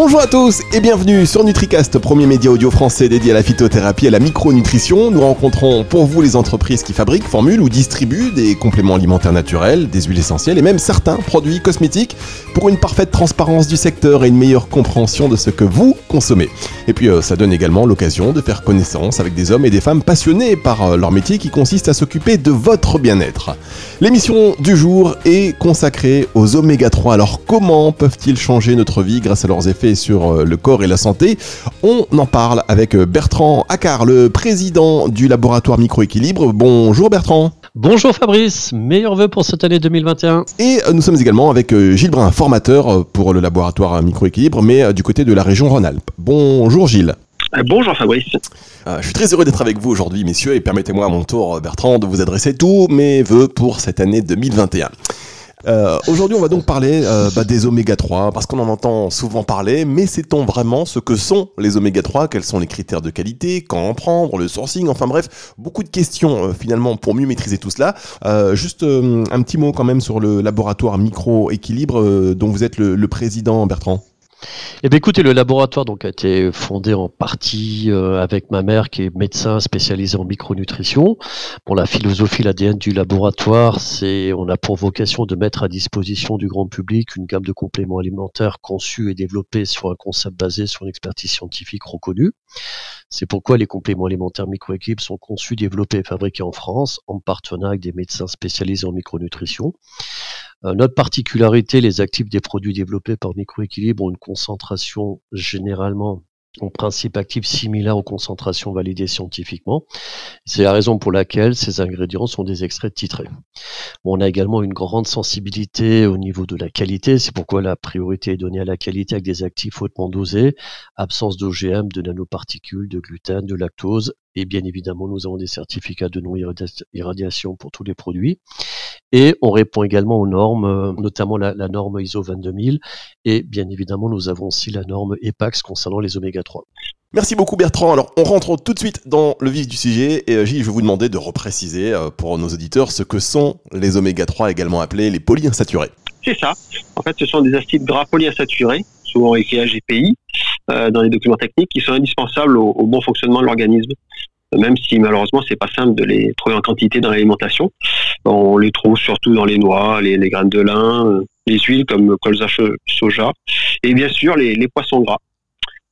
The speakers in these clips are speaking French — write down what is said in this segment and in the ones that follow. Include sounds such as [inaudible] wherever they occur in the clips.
Bonjour à tous et bienvenue sur NutriCast, premier média audio français dédié à la phytothérapie et à la micronutrition. Nous rencontrons pour vous les entreprises qui fabriquent, formulent ou distribuent des compléments alimentaires naturels, des huiles essentielles et même certains produits cosmétiques pour une parfaite transparence du secteur et une meilleure compréhension de ce que vous consommez. Et puis euh, ça donne également l'occasion de faire connaissance avec des hommes et des femmes passionnés par euh, leur métier qui consiste à s'occuper de votre bien-être. L'émission du jour est consacrée aux oméga 3. Alors comment peuvent-ils changer notre vie grâce à leurs effets sur euh, le corps et la santé. On en parle avec euh, Bertrand Accard, le président du laboratoire Microéquilibre. Bonjour Bertrand. Bonjour Fabrice, meilleurs vœux pour cette année 2021. Et euh, nous sommes également avec Gilles Brun, formateur pour le laboratoire Microéquilibre, mais du côté de la région Rhône-Alpes. Bonjour Gilles. Bonjour Fabrice. je suis très heureux d'être avec vous aujourd'hui, messieurs, et permettez-moi à mon tour, Bertrand, de vous adresser tous mes vœux pour cette année 2021. Euh, aujourd'hui, on va donc parler euh, bah, des oméga 3 parce qu'on en entend souvent parler, mais sait-on vraiment ce que sont les oméga 3 Quels sont les critères de qualité? Quand en prendre? Le sourcing? Enfin bref, beaucoup de questions euh, finalement pour mieux maîtriser tout cela. juste un petit mot quand même sur le laboratoire micro-équilibre dont vous êtes le président, Bertrand. Eh bien, écoutez, le laboratoire donc a été fondé en partie euh, avec ma mère qui est médecin spécialisé en micronutrition. Pour la philosophie, l'ADN du laboratoire, c'est on a pour vocation de mettre à disposition du grand public une gamme de compléments alimentaires conçus et développés sur un concept basé sur une expertise scientifique reconnue. C'est pourquoi les compléments alimentaires microéquipes sont conçus, développés et fabriqués en France en partenariat avec des médecins spécialisés en micronutrition. Euh, notre particularité, les actifs des produits développés par microéquilibre ont une concentration généralement en principe actif similaire aux concentrations validées scientifiquement. C'est la raison pour laquelle ces ingrédients sont des extraits titrés. On a également une grande sensibilité au niveau de la qualité, c'est pourquoi la priorité est donnée à la qualité avec des actifs hautement dosés, absence d'OGM, de nanoparticules, de gluten, de lactose, et bien évidemment nous avons des certificats de non-irradiation pour tous les produits. Et on répond également aux normes, euh, notamment la, norme ISO 22000. Et bien évidemment, nous avons aussi la norme EPAX concernant les oméga 3. Merci beaucoup Bertrand. Alors on rentre tout de suite dans le vif du sujet et euh, Gilles, je vais vous demander de repréciser euh, pour nos auditeurs ce que sont les oméga 3 également appelés les polyinsaturés. C'est ça. En fait, ce sont des acides gras polyinsaturés, souvent écrits AGPI dans les documents techniques, qui sont indispensables au bon fonctionnement de l'organisme même si malheureusement c'est pas simple de les trouver en quantité dans l'alimentation. On les trouve surtout dans les noix, les, graines de lin, les huiles comme colza soja, et bien sûr les, poissons gras.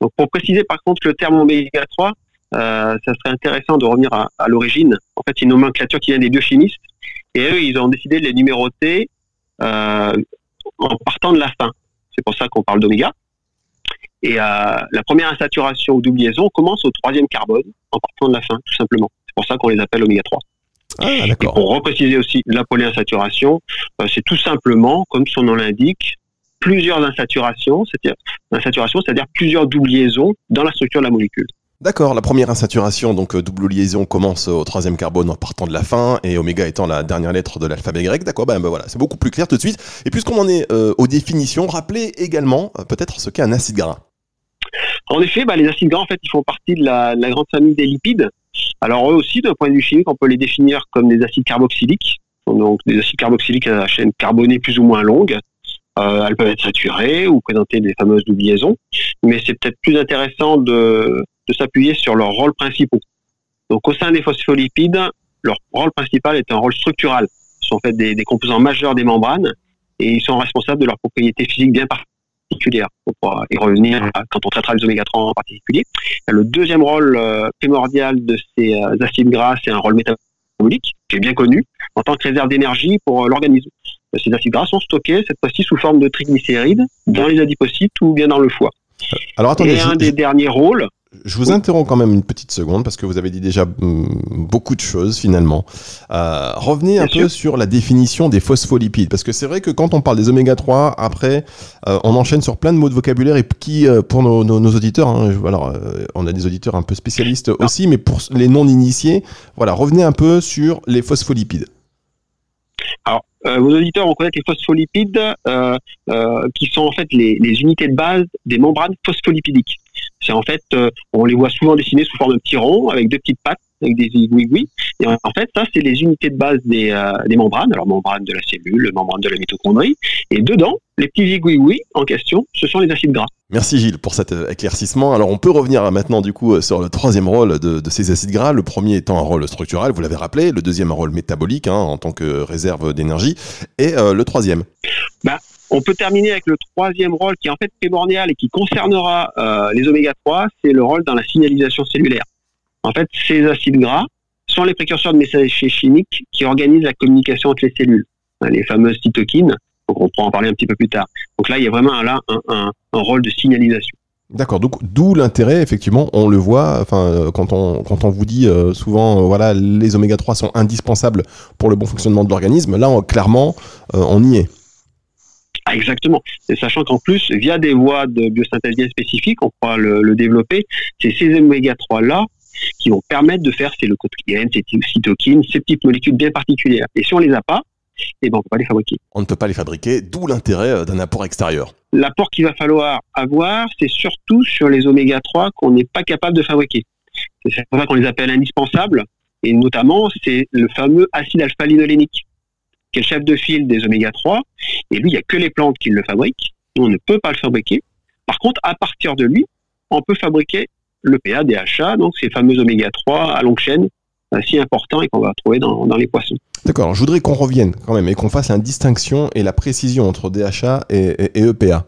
Donc pour préciser par contre le terme oméga 3, euh, ça serait intéressant de revenir à, l'origine. En fait, c'est une nomenclature qui vient des biochimistes, et eux ils ont décidé de les numéroter euh, en partant de la fin. C'est pour ça qu'on parle d'oméga. Et euh, la première insaturation ou doubliaison commence au troisième carbone en partant de la fin, tout simplement. C'est pour ça qu'on les appelle oméga 3. Ah, et pour repréciser aussi la polyinsaturation, euh, c'est tout simplement, comme son nom l'indique, plusieurs insaturations, c'est-à-dire insaturation, c'est-à-dire plusieurs doubliaisons dans la structure de la molécule. D'accord, la première insaturation, donc euh, double liaison, commence au troisième carbone en partant de la fin, et oméga étant la dernière lettre de l'alphabet grec. D'accord, ben, ben, voilà, c'est beaucoup plus clair tout de suite. Et puisqu'on en est euh, aux définitions, rappelez également peut-être ce qu'est un acide gras. En effet, bah, les acides gras, en fait, ils font partie de la, grande famille des lipides. Alors eux aussi, d'un point de vue chimique, on peut les définir comme des acides carboxyliques. Donc des acides carboxyliques à la chaîne carbonée plus ou moins longue. Euh, elles peuvent être saturées ou présenter des fameuses doubliaisons. Mais c'est peut-être plus intéressant de, s'appuyer sur leurs rôles principaux. Donc au sein des phospholipides, leur rôle principal est un rôle structural. Ce sont en fait des, des composants majeurs des membranes et ils sont responsables de leurs propriétés physiques bien particulières particulière. On pourra y revenir quand on traitera les oméga 3 en particulier. Le deuxième rôle euh, primordial de ces euh, acides gras, c'est un rôle métabolique, qui est bien connu, en tant que réserve d'énergie pour euh, l'organisme. Ces acides gras sont stockés, cette fois-ci, sous forme de triglycérides, dans les adipocytes ou bien dans le foie. Alors attendez, Et un des derniers rôles, je vous interromps quand même une petite seconde parce que vous avez dit déjà mm, beaucoup de choses finalement. Euh, revenez un peu sur la définition des phospholipides parce que c'est vrai que quand on parle des oméga 3, après euh, on enchaîne sur plein de mots de vocabulaire et qui euh, pour nos, auditeurs, hein, alors on a des auditeurs un peu spécialistes aussi, mais pour les non initiés, voilà, revenez un peu sur les phospholipides. Alors, vos auditeurs, on connaît les phospholipides, qui sont en fait les, les, unités de base des membranes phospholipidiques. C'est en fait, euh, on les voit souvent dessinés sous forme de petits ronds avec deux petites pattes, avec des oui Et en fait, ça, c'est les unités de base des, euh, des membranes. Alors, membrane de la cellule, membrane de la mitochondrie. Et dedans, les petits zigouigouis en question, ce sont les acides gras. Merci Gilles pour cet euh, éclaircissement. Alors on peut revenir maintenant du coup sur le troisième rôle de, ces acides gras. Le premier étant un rôle structural, vous l'avez rappelé. Le deuxième un rôle métabolique hein, en tant que réserve d'énergie. Et le troisième bah, on peut terminer avec le troisième rôle qui est en fait primordial et qui concernera euh, les oméga 3, c'est le rôle dans la signalisation cellulaire. En fait, ces acides gras sont les précurseurs de messages chimiques qui organisent la communication entre les cellules, hein, les fameuses cytokines. Donc on pourra en parler un petit peu plus tard. Donc là, il y a vraiment là un, rôle de signalisation. D'accord, donc d'où l'intérêt, effectivement, on le voit, enfin, euh, quand on, quand on vous dit euh, souvent, voilà, les oméga 3 sont indispensables pour le bon fonctionnement de l'organisme, là, clairement, on y est. Ah, exactement. Et sachant qu'en plus, via des voies de biosynthèse bien spécifiques, on pourra le, développer, c'est ces oméga 3 là qui vont permettre de faire ces leucotriènes, ces cytokines, ces petites molécules bien particulières. Et si on les a pas, eh ben on peut pas les fabriquer. On ne peut pas les fabriquer, d'où l'intérêt euh, d'un apport extérieur. L'apport qu'il va falloir avoir, c'est surtout sur les oméga 3 qu'on n'est pas capable de fabriquer. C'est pour ça qu'on les appelle indispensables, et notamment c'est le fameux acide alpha-linolénique qui est le chef de file des oméga 3. Et lui, il n'y a que les plantes qui le fabriquent. on ne peut pas le fabriquer. Par contre, à partir de lui, on peut fabriquer le PA, DHA, donc ces fameux oméga 3 à longue chaîne, euh, si importants et qu'on va trouver dans, les poissons. D'accord, je voudrais qu'on revienne quand même et qu'on fasse la distinction et la précision entre DHA et, EPA.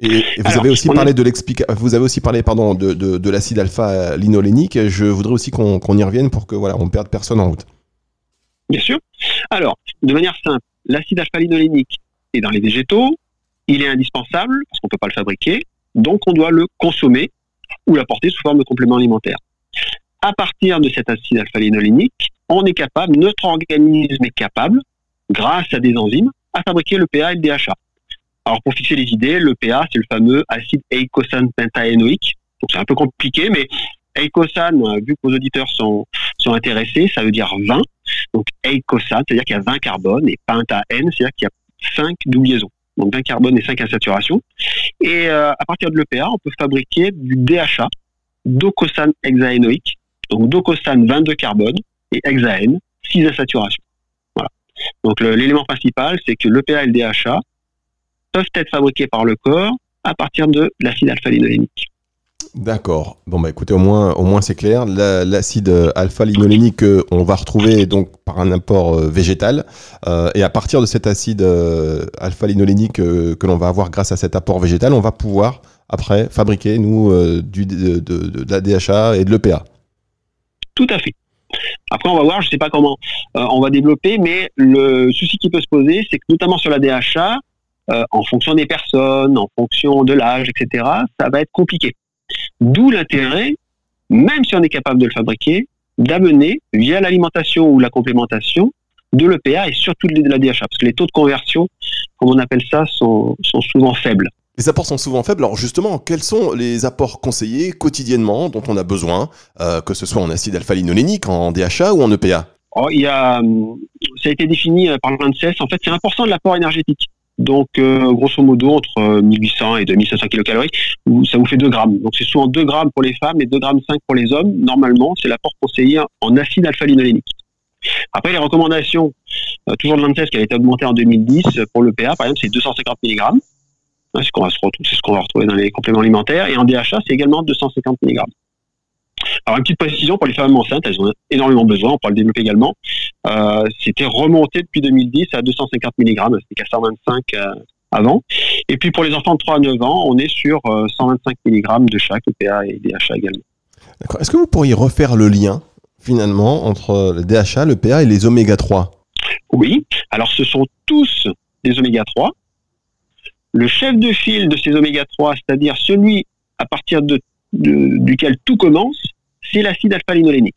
Et, vous, avez aussi parlé de vous avez aussi parlé pardon, de, de, l'acide alpha-linolénique. Je voudrais aussi qu'on y revienne pour que voilà, on perde personne en route. Bien sûr. Alors, de manière simple, l'acide alpha-linolénique est dans les végétaux, il est indispensable parce qu'on ne peut pas le fabriquer, donc on doit le consommer ou l'apporter sous forme de complément alimentaire. À partir de cet acide alpha-linolénique, on est capable, notre organisme est capable, grâce à des enzymes, à fabriquer le PA et le DHA. Alors pour fixer les idées, le PA c'est le fameux acide eicosane pentaénoïque. Donc c'est un peu compliqué, mais eicosane, vu que vos auditeurs sont, sont intéressés, ça veut dire 20. Donc eicosane, c'est-à-dire qu'il y a 20 carbones, et penta N, c'est-à-dire qu'il y a 5 double-liaisons. Donc 20 carbones et 5 insaturations. Et euh, à partir de l'EPA, on peut fabriquer du DHA, docosane hexaénoïque. Donc docosane 22 carbones et hexaène 6 insaturations. Voilà. Donc l'élément principal, c'est que l'EPA et le DHA peuvent être fabriqués par le corps à partir de l'acide alpha-linolénique. D'accord. Bon bah écoutez, au moins, au moins c'est clair. L'acide euh, alpha-linolénique, euh, on va retrouver donc par un apport euh, végétal. et à partir de cet acide alpha-linolénique que l'on va avoir grâce à cet apport végétal, on va pouvoir après fabriquer nous du, de, la DHA et de l'EPA. Tout à fait. Après, on va voir, je ne sais pas comment on va développer, mais le souci qui peut se poser, c'est que notamment sur la DHA, en fonction des personnes, en fonction de l'âge, etc., ça va être compliqué. D'où l'intérêt, même si on est capable de le fabriquer, d'amener via l'alimentation ou la complémentation de l'EPA et surtout de la DHA, parce que les taux de conversion, comme on appelle ça, sont, souvent faibles. Les apports sont souvent faibles. Alors justement, quels sont les apports conseillés quotidiennement dont on a besoin, euh, que ce soit en acide alpha-linolénique, en DHA ou en EPA oh, il y a, Ça a été défini euh, par l'ANSES. En fait, c'est important de l'apport énergétique. Donc, euh, grosso modo, entre 1800 euh, et 2500 kilocalories, ça vous fait 2 grammes. Donc, c'est souvent 2 grammes pour les femmes et 2 grammes 5 pour les hommes. Normalement, c'est l'apport conseillé en acide alpha-linolénique. Après, les recommandations, euh, toujours de l'ANSES qui a été augmenté en 2010 pour le PA, par exemple, c'est 250 mg. Hein, c'est ce qu'on va, ce qu'on va retrouver dans les compléments alimentaires. Et en DHA, c'est également 250 mg. Alors une petite précision pour les femmes enceintes, elles ont énormément besoin, on pourra le développer également. Euh, c'était remonté depuis 2010 à 250 mg, c'était qu'à 125 euh, avant. Et puis pour les enfants de 3 à 9 ans, on est sur 125 euh, mg de chaque EPA et DHA également. D'accord. Est-ce que vous pourriez refaire le lien finalement entre le DHA, le PA et les oméga 3 Oui. Alors ce sont tous des oméga 3. Le chef de file de ces oméga 3, c'est-à-dire celui à partir de duquel tout commence, c'est l'acide alpha-linolénique.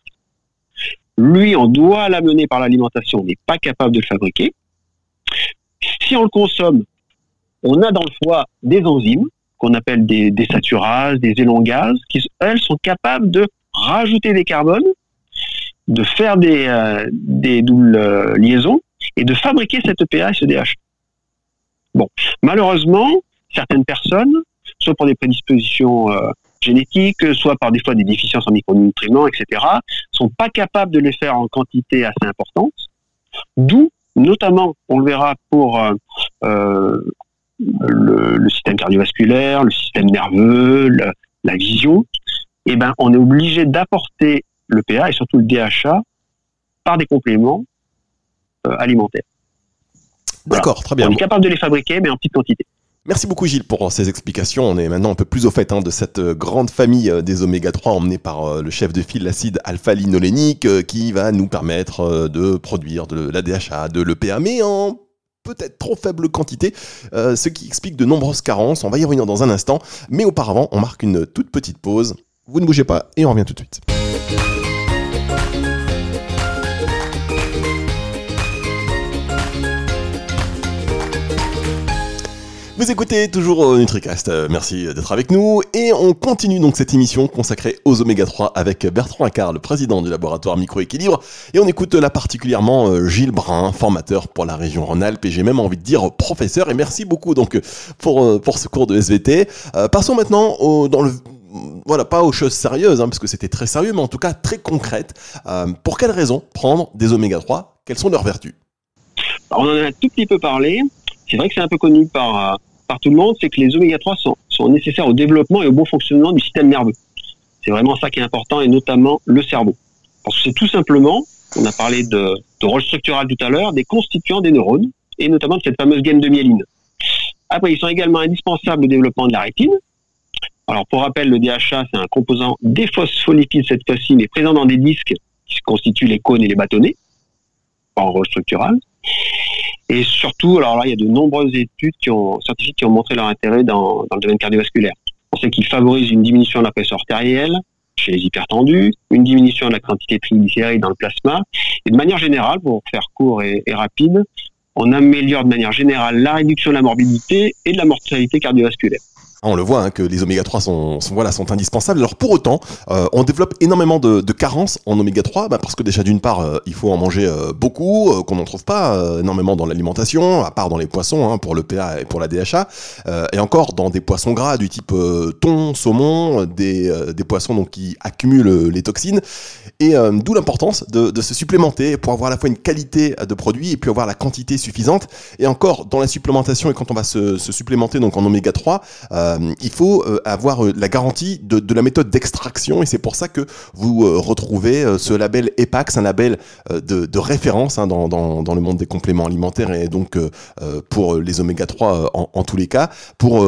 Lui, on doit l'amener par l'alimentation, on n'est pas capable de le fabriquer. Si on le consomme, on a dans le foie des enzymes qu'on appelle des, des saturases, des élongases, qui elles sont capables de rajouter des carbones, de faire des, euh, des doubles euh, liaisons et de fabriquer cette EPA et ce DH. Bon, malheureusement, certaines personnes, soit pour des prédispositions euh, génétiques, soit par des fois des déficiences en micronutriments, etc., sont pas capables de les faire en quantité assez importante. D'où, notamment, on le verra pour euh, euh, le, système cardiovasculaire, le système nerveux, la vision, eh ben, on est obligé d'apporter le PA et surtout le DHA par des compléments euh, alimentaires. D'accord, très bien. On est capable de les fabriquer, mais en petite quantité. Merci beaucoup Gilles pour ces explications. On est maintenant un peu plus au fait hein, de cette euh, grande famille euh, des oméga 3 emmenée par le chef de file, l'acide alpha-linolénique, qui va nous permettre de produire de la DHA, de l'EPA, mais en peut-être trop faible quantité, ce qui explique de nombreuses carences. On va y revenir dans un instant, mais auparavant, on marque une toute petite pause. Vous ne bougez pas et on revient tout de suite. Vous écoutez toujours NutriCast, euh, merci d'être avec nous et on continue donc cette émission consacrée aux oméga 3 avec Bertrand Accard, le président du laboratoire Microéquilibre et on écoute là particulièrement euh, Gilles Brun, formateur pour la région Rhône-Alpes et j'ai même envie de dire professeur et merci beaucoup donc pour, euh, pour ce cours de SVT. passons maintenant dans le voilà, pas aux choses sérieuses, hein, parce que c'était très sérieux, mais en tout cas très concrète. Pour quelles raisons prendre des oméga 3 Quelles sont leurs vertus? On en a un tout petit peu parlé. C'est vrai que c'est un peu connu par, tout le monde, c'est que les oméga 3 sont, nécessaires au développement et au bon fonctionnement du système nerveux. C'est vraiment ça qui est important, et notamment le cerveau. Parce que c'est tout simplement, on a parlé de, de rôle structural tout à l'heure, des constituants des neurones, et notamment de cette fameuse gaine de myéline. Après, ils sont également indispensables au développement de la rétine, alors pour rappel, le DHA, c'est un composant déphospholipides cette fois-ci, mais présent dans des disques qui constituent les cônes et les bâtonnets, en rôle structural. Et surtout, alors là, il y a de nombreuses études qui ont, scientifiques qui ont montré leur intérêt dans, le domaine cardiovasculaire. On sait qu'il favorise une diminution de la pression artérielle chez les hypertendus, une diminution de la quantité de triglycérides dans le plasma, et de manière générale, pour faire court et rapide, on améliore de manière générale la réduction de la morbidité et de la mortalité cardiovasculaire. Ah, on le voit hein, que les oméga 3 sont, voilà, sont indispensables. Alors pour autant, euh, on développe énormément de, carences en oméga 3 bah, parce que déjà d'une part, euh, il faut en manger euh, beaucoup, qu'on n'en trouve pas énormément dans l'alimentation, à part dans les poissons hein, pour le PA et pour la DHA, et encore dans des poissons gras du type thon, saumon, des, des poissons donc qui accumulent les toxines. Et d'où l'importance de, se supplémenter pour avoir à la fois une qualité de produit et puis avoir la quantité suffisante. Et encore dans la supplémentation et quand on va se, se supplémenter donc en oméga 3, euh, il faut euh, avoir euh, la garantie de, la méthode d'extraction et c'est pour ça que vous retrouvez ce label EPAX, un label de, référence hein, dans, le monde des compléments alimentaires et donc pour les oméga 3 en, tous les cas, pour,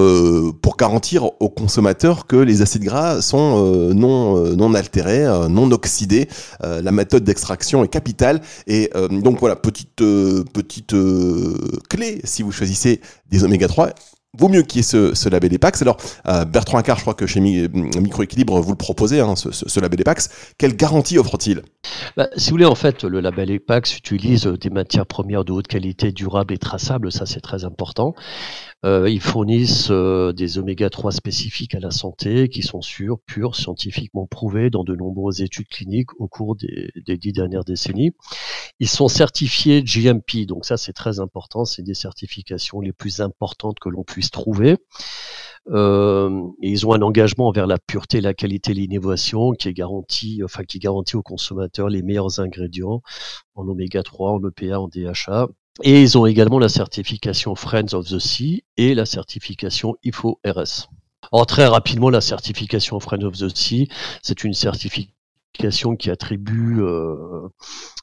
pour garantir aux consommateurs que les acides gras sont non, non altérés, non oxydés. la méthode d'extraction est capitale et donc voilà, petite, petite clé si vous choisissez des oméga 3 vaut mieux qu'il y ait ce, label EPAX. Alors, euh, Bertrand Accard, je crois que chez Microéquilibre, vous le proposez, hein, ce, label EPAX. Quelle garantie offre-t-il? Bah, Si vous voulez, en fait, le label EPAX utilise des matières premières de haute qualité, durables et traçables. Ça, c'est très important. Euh, ils fournissent euh, des oméga 3 spécifiques à la santé qui sont sûrs, purs, scientifiquement prouvés dans de nombreuses études cliniques au cours des, des dix dernières décennies. Ils sont certifiés GMP, donc ça c'est très important, c'est des certifications les plus importantes que l'on puisse trouver. Euh, ils ont un engagement envers la pureté, la qualité, l'innovation qui est garantie, enfin qui garantit aux consommateurs les meilleurs ingrédients en oméga 3, en EPA, en DHA et ils ont également la certification Friends of the Sea et la certification IFO-RS. Alors très rapidement, la certification Friends of the Sea, c'est une certification qui attribue, euh,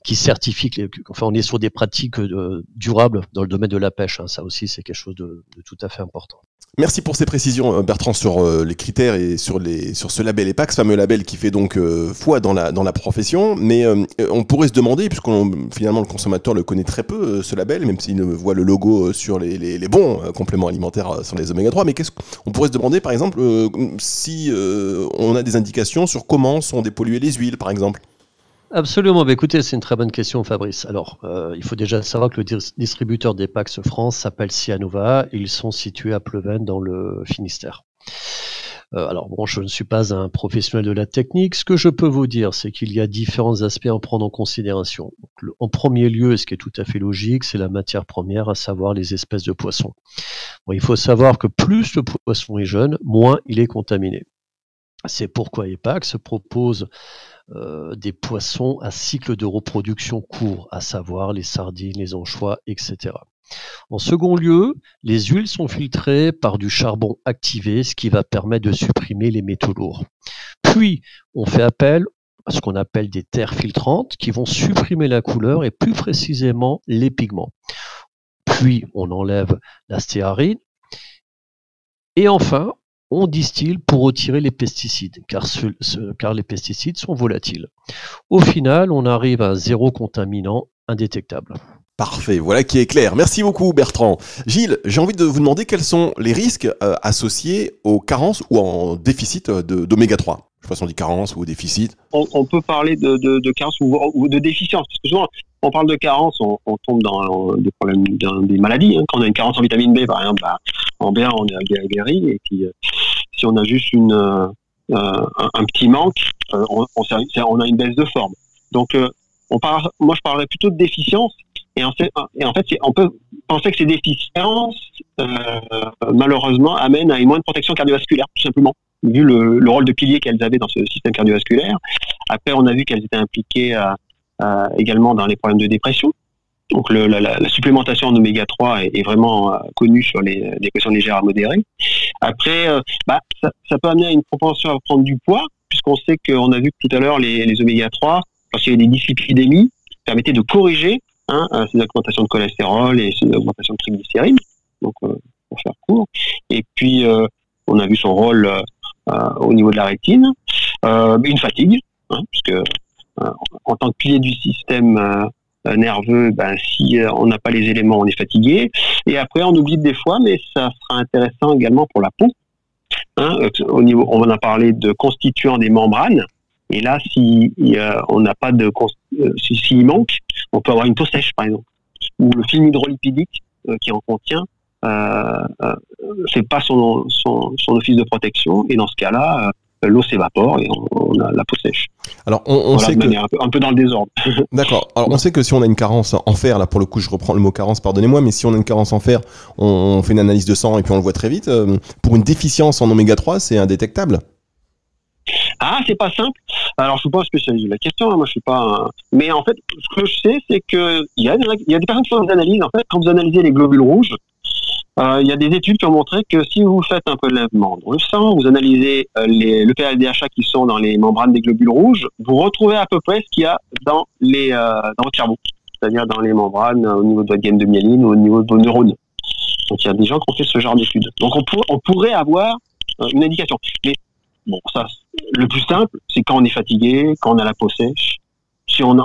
qui certifie, enfin on est sur des pratiques euh, durables dans le domaine de la pêche. Hein. Ça aussi, c'est quelque chose de, tout à fait important. Merci pour ces précisions, euh, Bertrand, sur les critères et sur, les, sur ce label EPAC, ce fameux label qui fait donc foi dans la, dans la profession. Mais on pourrait se demander, puisqu'on finalement le consommateur le connaît très peu, ce label, même s'il ne voit le logo sur les, les, les bons compléments alimentaires sur les oméga 3, mais qu'est-ce qu'on pourrait se demander, par exemple, si on a des indications sur comment sont dépolluées les huiles, par exemple Absolument. Écoutez, c'est une très bonne question, Fabrice. Alors, euh, il faut déjà savoir que le distributeur des Pax France s'appelle Cianova. Ils sont situés à Pleven, dans le Finistère. Euh, alors bon, je ne suis pas un professionnel de la technique. Ce que je peux vous dire, c'est qu'il y a différents aspects à prendre en considération. en premier lieu, ce qui est tout à fait logique, c'est la matière première, à savoir les espèces de poissons. il faut savoir que plus le poisson est jeune, moins il est contaminé. C'est pourquoi EPAX propose euh, des poissons à cycle de reproduction court, à savoir les sardines, les anchois, etc. En second lieu, les huiles sont filtrées par du charbon activé, ce qui va permettre de supprimer les métaux lourds. Puis, on fait appel à ce qu'on appelle des terres filtrantes qui vont supprimer la couleur et plus précisément les pigments. Puis, on enlève la stéarine. Et enfin, on distille pour retirer les pesticides, car, car, les pesticides sont volatiles. Au final, on arrive à zéro contaminant indétectable. Parfait, voilà qui est clair. Merci beaucoup Bertrand. Gilles, j'ai envie de vous demander quels sont les risques euh, associés aux carences ou en déficit d'oméga 3 je sais pas si on dit carence ou déficit. On, peut parler de, de, carence ou, de déficience. Parce que souvent, on parle de carence, on, tombe dans des problèmes, dans des maladies. Hein. Quand on a une carence en vitamine B, par exemple, bah, en B1, on est aguerri. Et puis, euh, si on a juste une, euh, un, petit manque, euh, on, a une baisse de forme. Donc, on parle, moi, je parlerais plutôt de déficience. Et en fait, on peut penser que ces déficiences, malheureusement, amènent à une moindre protection cardiovasculaire, tout simplement vu le, le rôle de pilier qu'elles avaient dans ce système cardiovasculaire. Après, on a vu qu'elles étaient impliquées euh, euh, également dans les problèmes de dépression. Donc le, la, la, supplémentation en oméga 3 est, vraiment euh, connue sur les dépressions légères à modérées. Après, bah, ça, ça, peut amener à une propension à prendre du poids, puisqu'on sait qu'on a vu tout à l'heure les, les oméga 3, lorsqu'il y avait des dyslipidémies, permettaient de corriger hein, ces augmentations de cholestérol et ces augmentations de triglycérides. Donc, pour faire court. Et puis, on a vu son rôle euh, au niveau de la rétine, euh, une fatigue, hein, puisque euh, en tant que pilier du système nerveux, ben, si on n'a pas les éléments, on est fatigué. Et après, on oublie des fois, mais ça sera intéressant également pour la peau. Hein, au niveau, on a parlé de constituants des membranes. Et là, si on n'a pas de, si, manque, on peut avoir une peau sèche, par exemple, ou le film hydrolipidique qui en contient euh, euh, c'est pas son, son, son, office de protection, et dans ce cas-là, euh, l'eau s'évapore et on, a la peau sèche. Alors on, on sait que un peu, un peu, dans le désordre. [laughs] D'accord. Alors on sait que si on a une carence en fer, là pour le coup je reprends le mot carence, pardonnez-moi, mais si on a une carence en fer, on, fait une analyse de sang et puis on le voit très vite. Pour une déficience en oméga 3, c'est indétectable. Ah, c'est pas simple. Alors, je suis pas un spécialiste de la question. Hein. Moi, je suis pas. Mais en fait, ce que je sais, c'est que il y, a des, y a des personnes qui font des analyses. En fait, quand vous analysez les globules rouges, euh, il y a des études qui ont montré que si vous faites un prélèvement dans le sang, vous analysez euh, les, le PLDHA qui sont dans les membranes des globules rouges, vous retrouvez à peu près ce qu'il y a dans, les, euh, dans votre cerveau, c'est-à-dire dans les membranes au niveau de votre gaine de myéline ou au niveau de vos neurones. Donc il y a des gens qui ont fait ce genre d'études. Donc on, on pourrait avoir une indication. Mais bon, ça, le plus simple, c'est quand on est fatigué, quand on a la peau sèche, si on a,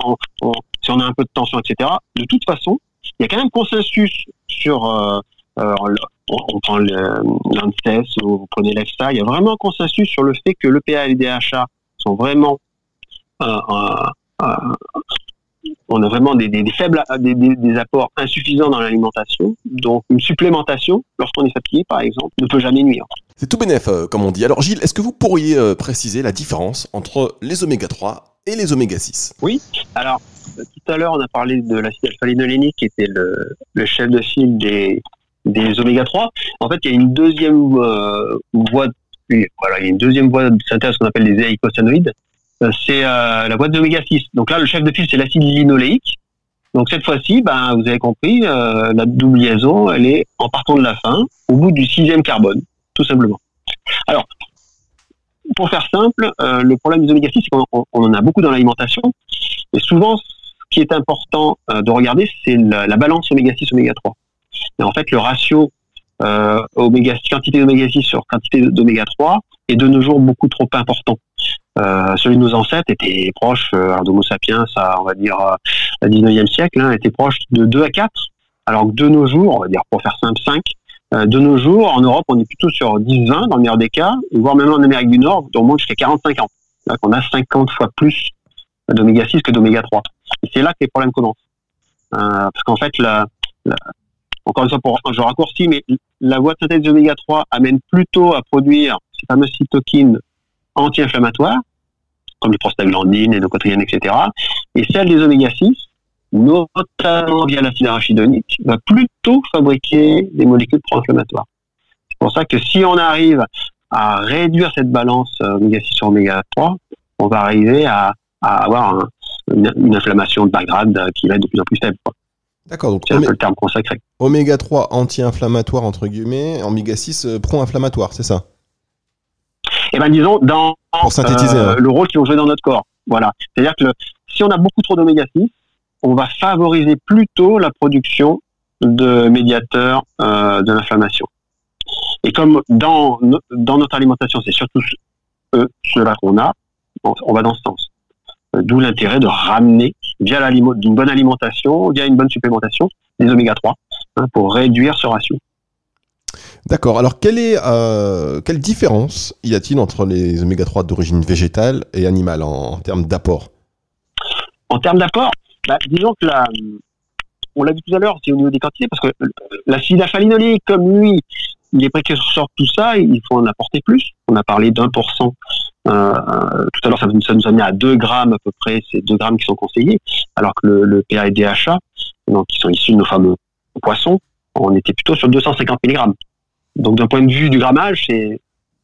si on a un peu de tension, etc. De toute façon, il y a quand même consensus sur euh, on, prend l'ANSES ou vous prenez l'EFSA, il y a vraiment un consensus sur le fait que l'EPA et le DHA sont vraiment euh, on a vraiment des, faibles des, apports insuffisants dans l'alimentation. Donc une supplémentation, lorsqu'on est fatigué par exemple, ne peut jamais nuire. C'est tout bénef, euh, comme on dit. Alors Gilles, est-ce que vous pourriez préciser la différence entre les oméga 3 et les oméga 6 Oui, alors tout à l'heure on a parlé de l'acide alpha-linolénique qui était le, le chef de file des, des oméga 3. En fait, il y a une deuxième euh, voie, voilà, il y a une deuxième voie de synthèse qu'on appelle les éicosanoïdes. Euh, c'est euh, la voie d'oméga 6. Donc là, le chef de file, c'est l'acide linoléique. Donc cette fois-ci, ben, vous avez compris, la double liaison, elle est en partant de la fin, au bout du sixième carbone, tout simplement. Alors, pour faire simple, le problème des oméga 6, c'est qu'on en a beaucoup dans l'alimentation. Et souvent, ce qui est important de regarder, c'est la, la balance oméga 6, oméga 3. Et en fait, le ratio euh, oméga quantité d'oméga 6 sur quantité d'oméga 3 est de nos jours beaucoup trop important. Euh, celui de nos ancêtres était proche, euh, d'Homo sapiens, ça, on va dire, euh, au 19e siècle, hein, était proche de 2 à 4, alors que de nos jours, on va dire pour faire simple, 5, euh, de nos jours, en Europe, on est plutôt sur 10-20 dans le meilleur des cas, voire même en Amérique du Nord, on monte jusqu'à 45 ans. Donc on a 50 fois plus d'oméga 6 que d'oméga 3. Et c'est là que les problèmes commencent. Euh, parce qu'en fait, la, la, encore une fois, pour, je raccourcis, mais la voie de synthèse d'oméga 3 amène plutôt à produire ces fameuses cytokines anti-inflammatoires, comme les prostaglandines, les leucotriennes, etc. Et celle des oméga 6, notamment via l'acide arachidonique, va plutôt fabriquer des molécules pro-inflammatoires. C'est pour ça que si on arrive à réduire cette balance oméga 6 sur oméga 3, on va arriver à, avoir une, inflammation de background qui va être de plus en plus faible. D'accord, donc c'est un peu le terme consacré. Oméga 3 anti-inflammatoire entre guillemets, oméga 6 pro-inflammatoire, c'est ça? Eh bien disons dans hein. le rôle qu'ils vont jouer dans notre corps. Voilà. C'est-à-dire que si on a beaucoup trop d'oméga 6, on va favoriser plutôt la production de médiateurs euh, de l'inflammation. Et comme dans, dans notre alimentation, c'est surtout eux, ceux-là qu'on a, on va dans ce sens. Euh, d'où l'intérêt de ramener, via d'une bonne alimentation, via une bonne supplémentation, des oméga 3 hein, pour réduire ce ratio. D'accord. Alors, quelle, est, euh, quelle différence y a-t-il entre les oméga 3 d'origine végétale et animale en, termes d'apport? En termes d'apport, bah, disons que la, on l'a vu tout à l'heure, c'est au niveau des quantités, parce que l'acide alpha-linolénique, comme lui, il est précurseur de tout ça, il faut en apporter plus. On a parlé d'un pour cent. Euh, tout à l'heure, ça, nous a mis à 2 grammes à peu près, c'est 2 grammes qui sont conseillés, alors que le, le PA et DHA, qui sont issus de nos fameux poissons, on était plutôt sur 250 mg. Donc d'un point de vue du grammage, c'est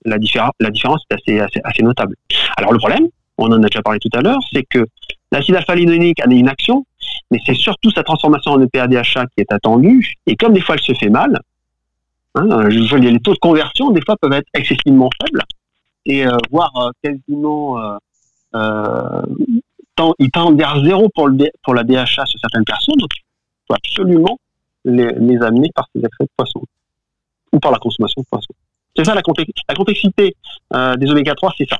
la, la différence est assez, assez, notable. Alors le problème, on en a déjà parlé tout à l'heure, c'est que l'acide alpha-linolénique a une action, mais c'est surtout sa transformation en EPA-DHA qui est attendue. Et comme des fois elle se fait mal, hein, les taux de conversion des fois peuvent être excessivement faibles et euh, voire euh, quasiment euh, euh ils tendent vers zéro pour, le, pour la DHA sur certaines personnes. Donc il faut absolument les, les amener par ces excès de poisson ou par la consommation de poisson. C'est ça la, la complexité euh, des oméga 3, c'est ça.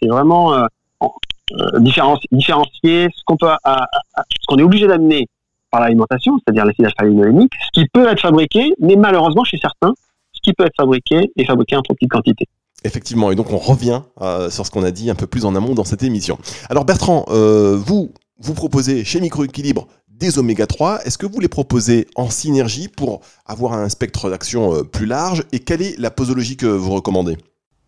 C'est vraiment euh, euh, différencier, ce qu'on peut, ce qu'on est obligé d'amener par l'alimentation, c'est-à-dire l'acide alpha-linolénique, ce qui peut être fabriqué, mais malheureusement chez certains, ce qui peut être fabriqué est fabriqué en trop petite quantité. Effectivement, et donc on revient sur ce qu'on a dit un peu plus en amont dans cette émission. Alors Bertrand, vous, vous proposez chez Microéquilibre des oméga 3. Est-ce que vous les proposez en synergie pour avoir un spectre d'action euh, plus large? Et quelle est la posologie que vous recommandez?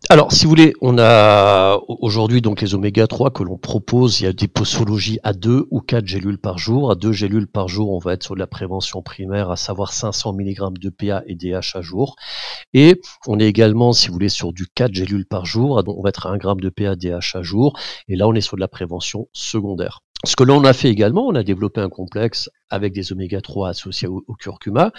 Alors, si vous voulez, on a aujourd'hui donc les oméga 3 que l'on propose. Il y a des posologies à 2 ou 4 gélules par jour. À 2 gélules par jour, on va être sur de la prévention primaire, à savoir 500 mg de PA et DH à jour. Et on est également, si vous voulez, sur du 4 gélules par jour. On va être à 1 g de PA, DH à jour. Et là, on est sur de la prévention secondaire. Ce que l'on a fait également, on a développé un complexe avec des oméga 3 associés au, curcuma.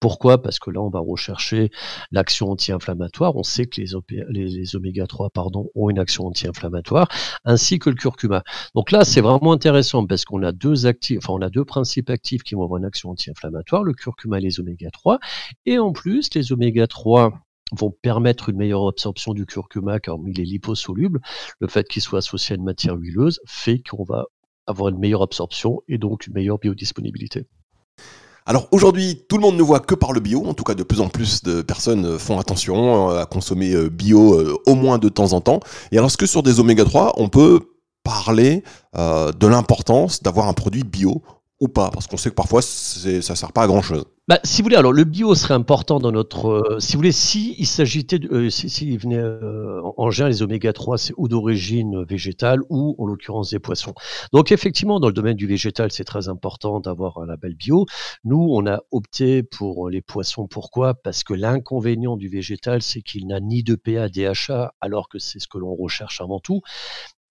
Pourquoi? Parce que là, on va rechercher l'action anti-inflammatoire. On sait que les, oméga 3 pardon, ont une action anti-inflammatoire, ainsi que le curcuma. Donc là, c'est vraiment intéressant parce qu'on a deux actifs, enfin, on a deux principes actifs qui vont avoir une action anti-inflammatoire, le curcuma et les oméga 3. Et en plus, les oméga 3 vont permettre une meilleure absorption du curcuma car il est liposoluble. Le fait qu'il soit associé à une matière huileuse fait qu'on va avoir une meilleure absorption et donc une meilleure biodisponibilité. Alors aujourd'hui, tout le monde ne voit que par le bio, en tout cas de plus en plus de personnes font attention euh, à consommer euh, bio euh, au moins de temps en temps. Et alors est-ce que sur des oméga 3, on peut parler de l'importance d'avoir un produit bio ou pas Parce qu'on sait que parfois ça sert pas à grand chose. Bah, si vous voulez, alors le bio serait important dans notre. Euh, si vous voulez, si il s'agitait, euh, si, venait euh, en général les oméga 3, c'est ou d'origine végétale ou en l'occurrence des poissons. Donc effectivement, dans le domaine du végétal, c'est très important d'avoir un label bio. Nous, on a opté pour les poissons. Pourquoi? Parce que l'inconvénient du végétal, c'est qu'il n'a ni de PA, DHA, alors que c'est ce que l'on recherche avant tout.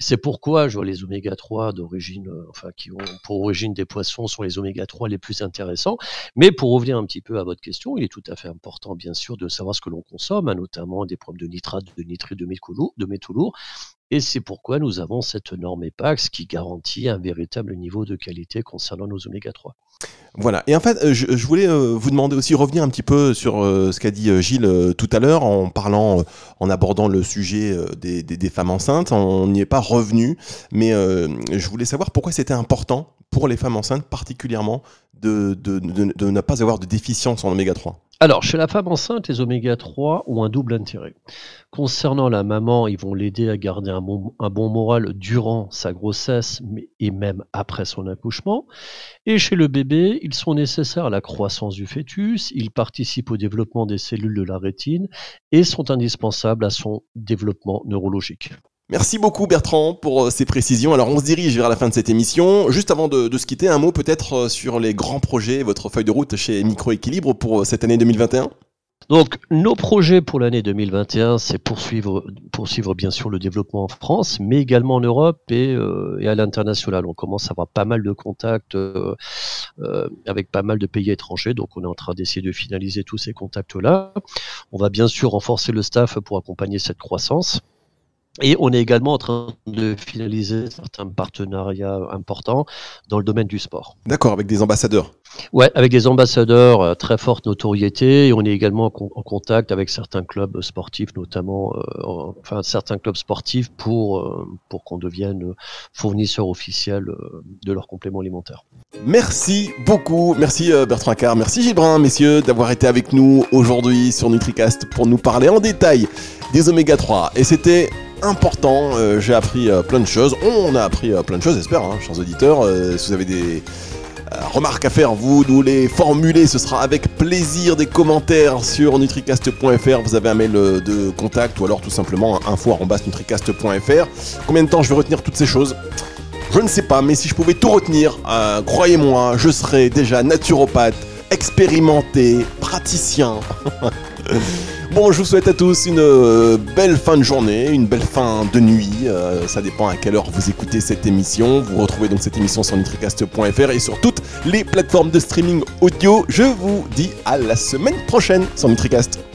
C'est pourquoi je vois les oméga 3 d'origine, euh, enfin qui ont pour origine des poissons sont les oméga 3 les plus intéressants. Mais pour revenir un petit peu à votre question, il est tout à fait important bien sûr de savoir ce que l'on consomme, hein, notamment des problèmes de nitrate, de nitrite, de métaux de métaux lourds. Et c'est pourquoi nous avons cette norme EPAX qui garantit un véritable niveau de qualité concernant nos oméga 3. Voilà. Et en fait, euh, je, voulais euh, vous demander aussi revenir un petit peu sur euh, ce qu'a dit Gilles tout à l'heure en parlant, en abordant le sujet des, femmes enceintes. On n'y est pas revenu, mais je voulais savoir pourquoi c'était important pour les femmes enceintes particulièrement de, de ne pas avoir de déficience en oméga 3. Alors, chez la femme enceinte, les oméga 3 ont un double intérêt. Concernant la maman, ils vont l'aider à garder un bon, moral durant sa grossesse et même après son accouchement. Et chez le bébé, ils sont nécessaires à la croissance du fœtus, ils participent au développement des cellules de la rétine et sont indispensables à son développement neurologique. Merci beaucoup Bertrand pour euh, ces précisions. Alors on se dirige vers la fin de cette émission. Juste avant de, se quitter, un mot peut-être euh, sur les grands projets, votre feuille de route chez Microéquilibre pour euh, cette année 2021 Donc, nos projets pour l'année 2021, c'est poursuivre, poursuivre bien sûr le développement en France, mais également en Europe et, à l'international. On commence à avoir pas mal de contacts avec pas mal de pays étrangers, donc on est en train d'essayer de finaliser tous ces contacts-là. On va bien sûr renforcer le staff pour accompagner cette croissance. Et on est également en train de finaliser certains partenariats importants dans le domaine du sport. D'accord, avec des ambassadeurs. Ouais, avec des ambassadeurs à très forte notoriété. Et on est également en, contact avec certains clubs sportifs, notamment, euh, enfin certains clubs sportifs pour euh, pour qu'on devienne fournisseur officiel euh, de leurs compléments alimentaires. Merci beaucoup, merci Bertrand Car, merci Gilles Brun, messieurs, d'avoir été avec nous aujourd'hui sur NutriCast pour nous parler en détail des oméga 3. Et c'était important. Euh, j'ai appris euh, plein de choses. On a appris euh, plein de choses, j'espère, hein, chers auditeurs. si vous avez des remarques à faire, vous nous les formulez. Ce sera avec plaisir des commentaires sur nutricast.fr. Vous avez un mail de contact ou alors tout simplement info.nutricast.fr. Combien de temps je vais retenir toutes ces choses? Je ne sais pas, mais si je pouvais tout retenir, croyez-moi, je serais déjà naturopathe, expérimenté, praticien. [laughs] Bon, je vous souhaite à tous une euh, belle fin de journée, une belle fin de nuit. Euh, ça dépend à quelle heure vous écoutez cette émission. Vous retrouvez donc cette émission sur nitricast.fr et sur toutes les plateformes de streaming audio. Je vous dis à la semaine prochaine sur Nitricast.